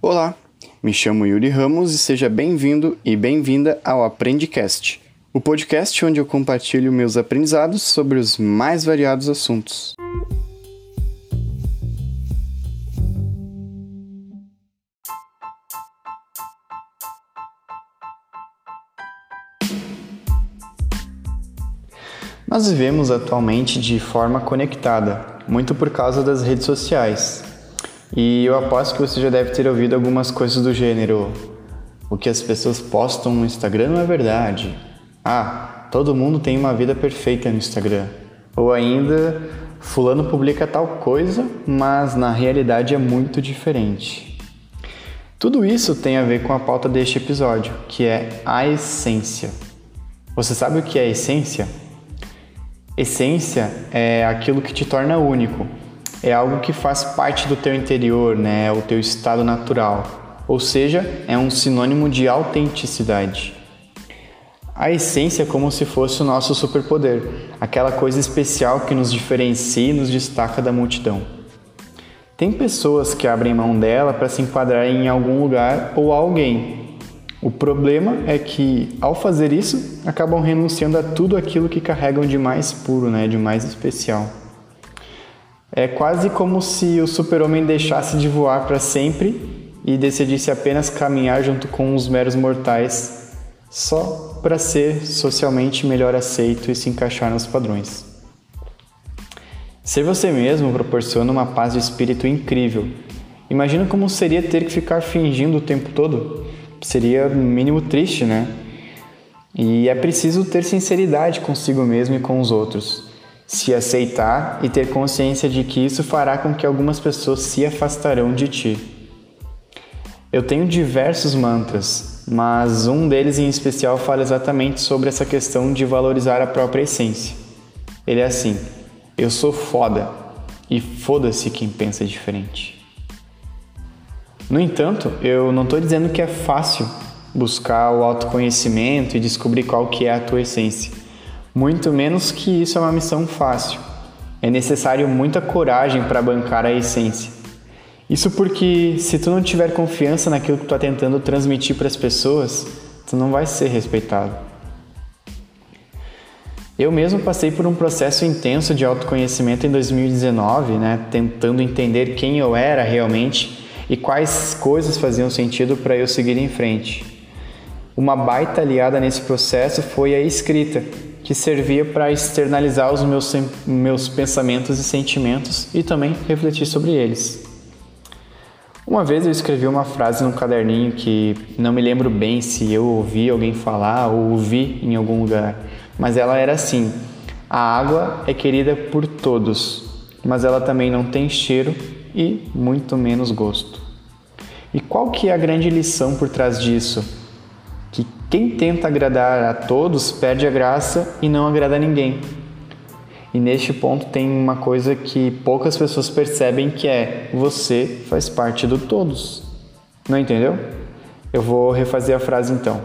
Olá, me chamo Yuri Ramos e seja bem-vindo e bem-vinda ao Aprendicast, o podcast onde eu compartilho meus aprendizados sobre os mais variados assuntos. Nós vivemos atualmente de forma conectada, muito por causa das redes sociais. E eu aposto que você já deve ter ouvido algumas coisas do gênero: o que as pessoas postam no Instagram não é verdade. Ah, todo mundo tem uma vida perfeita no Instagram. Ou ainda, Fulano publica tal coisa, mas na realidade é muito diferente. Tudo isso tem a ver com a pauta deste episódio, que é a essência. Você sabe o que é essência? Essência é aquilo que te torna único. É algo que faz parte do teu interior, né? O teu estado natural. Ou seja, é um sinônimo de autenticidade. A essência é como se fosse o nosso superpoder, aquela coisa especial que nos diferencia e nos destaca da multidão. Tem pessoas que abrem mão dela para se enquadrar em algum lugar ou alguém, o problema é que, ao fazer isso, acabam renunciando a tudo aquilo que carregam de mais puro, né, de mais especial. É quase como se o super-homem deixasse de voar para sempre e decidisse apenas caminhar junto com os meros mortais, só para ser socialmente melhor aceito e se encaixar nos padrões. Ser você mesmo proporciona uma paz de espírito incrível. Imagina como seria ter que ficar fingindo o tempo todo seria mínimo triste, né? E é preciso ter sinceridade consigo mesmo e com os outros, se aceitar e ter consciência de que isso fará com que algumas pessoas se afastarão de ti. Eu tenho diversos mantras, mas um deles em especial fala exatamente sobre essa questão de valorizar a própria essência. Ele é assim: eu sou foda e foda-se quem pensa diferente. No entanto, eu não estou dizendo que é fácil buscar o autoconhecimento e descobrir qual que é a tua essência. Muito menos que isso é uma missão fácil. É necessário muita coragem para bancar a essência. Isso porque se tu não tiver confiança naquilo que tu está tentando transmitir para as pessoas, tu não vai ser respeitado. Eu mesmo passei por um processo intenso de autoconhecimento em 2019, né, tentando entender quem eu era realmente e quais coisas faziam sentido para eu seguir em frente. Uma baita aliada nesse processo foi a escrita, que servia para externalizar os meus, meus pensamentos e sentimentos e também refletir sobre eles. Uma vez eu escrevi uma frase num caderninho que não me lembro bem se eu ouvi alguém falar ou ouvi em algum lugar, mas ela era assim: A água é querida por todos, mas ela também não tem cheiro e muito menos gosto. E qual que é a grande lição por trás disso? Que quem tenta agradar a todos perde a graça e não agrada a ninguém. E neste ponto tem uma coisa que poucas pessoas percebem que é você faz parte do todos. Não entendeu? Eu vou refazer a frase então.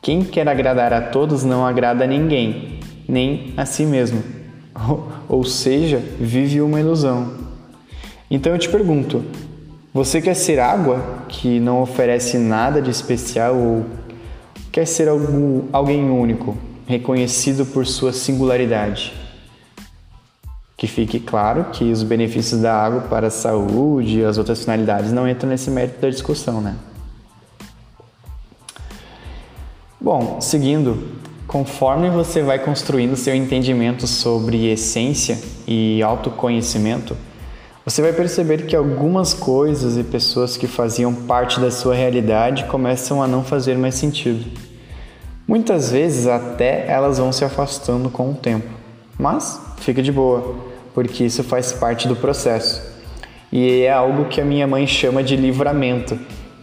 Quem quer agradar a todos não agrada a ninguém, nem a si mesmo. Ou seja, vive uma ilusão. Então eu te pergunto: você quer ser água que não oferece nada de especial ou quer ser algum, alguém único, reconhecido por sua singularidade? Que fique claro que os benefícios da água para a saúde e as outras finalidades não entram nesse mérito da discussão, né? Bom, seguindo, conforme você vai construindo seu entendimento sobre essência e autoconhecimento, você vai perceber que algumas coisas e pessoas que faziam parte da sua realidade começam a não fazer mais sentido. Muitas vezes até elas vão se afastando com o tempo. Mas fica de boa, porque isso faz parte do processo. E é algo que a minha mãe chama de livramento,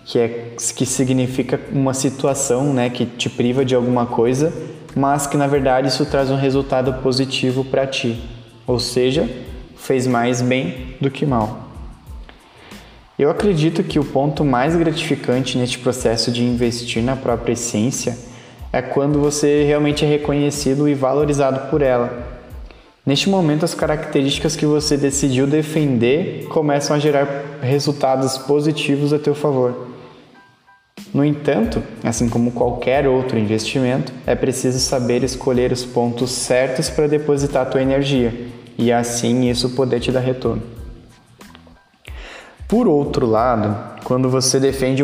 que é que significa uma situação, né, que te priva de alguma coisa, mas que na verdade isso traz um resultado positivo para ti. Ou seja, fez mais bem do que mal. Eu acredito que o ponto mais gratificante neste processo de investir na própria essência é quando você realmente é reconhecido e valorizado por ela. Neste momento, as características que você decidiu defender começam a gerar resultados positivos a teu favor. No entanto, assim como qualquer outro investimento, é preciso saber escolher os pontos certos para depositar tua energia e assim isso poder te dar retorno. Por outro lado, quando você defende,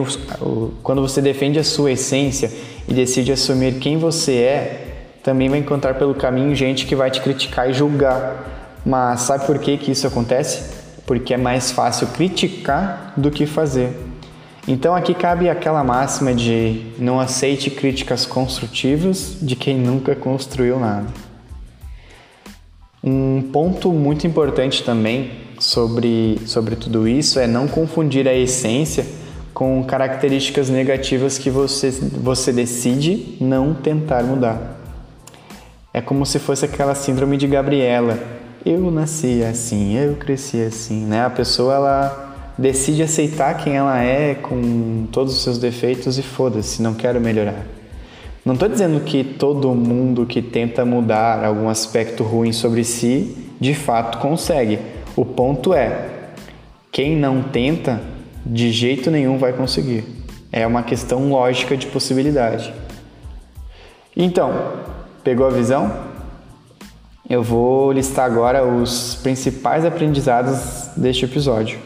quando você defende a sua essência e decide assumir quem você é, também vai encontrar pelo caminho gente que vai te criticar e julgar. Mas sabe por que, que isso acontece? Porque é mais fácil criticar do que fazer. Então aqui cabe aquela máxima de não aceite críticas construtivas de quem nunca construiu nada. Um ponto muito importante também sobre, sobre tudo isso é não confundir a essência com características negativas que você, você decide não tentar mudar. É como se fosse aquela síndrome de Gabriela. Eu nasci assim, eu cresci assim, né? A pessoa ela decide aceitar quem ela é com todos os seus defeitos e foda-se, não quero melhorar. Não estou dizendo que todo mundo que tenta mudar algum aspecto ruim sobre si de fato consegue. O ponto é: quem não tenta, de jeito nenhum vai conseguir. É uma questão lógica de possibilidade. Então, pegou a visão? Eu vou listar agora os principais aprendizados deste episódio.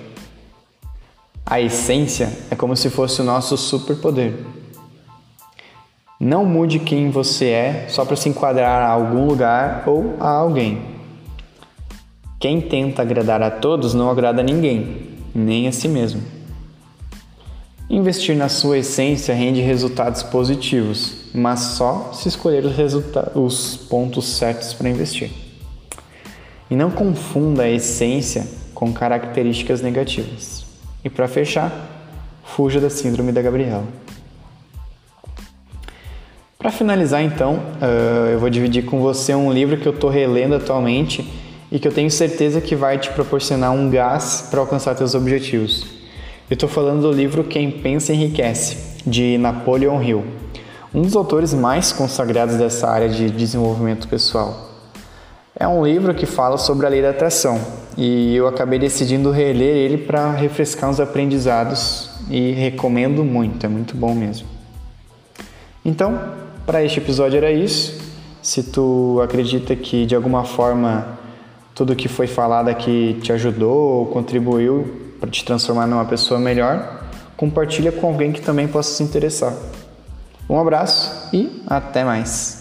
A essência é como se fosse o nosso superpoder. Não mude quem você é só para se enquadrar a algum lugar ou a alguém. Quem tenta agradar a todos não agrada a ninguém, nem a si mesmo. Investir na sua essência rende resultados positivos, mas só se escolher os, os pontos certos para investir. E não confunda a essência com características negativas. E para fechar, fuja da síndrome da Gabriela. Para finalizar, então, uh, eu vou dividir com você um livro que eu estou relendo atualmente e que eu tenho certeza que vai te proporcionar um gás para alcançar seus objetivos. Eu estou falando do livro Quem Pensa Enriquece, de Napoleon Hill, um dos autores mais consagrados dessa área de desenvolvimento pessoal. É um livro que fala sobre a lei da atração e eu acabei decidindo reler ele para refrescar os aprendizados e recomendo muito, é muito bom mesmo. Então, para este episódio era isso. Se tu acredita que de alguma forma tudo que foi falado aqui te ajudou ou contribuiu para te transformar numa pessoa melhor, compartilha com alguém que também possa se interessar. Um abraço e até mais.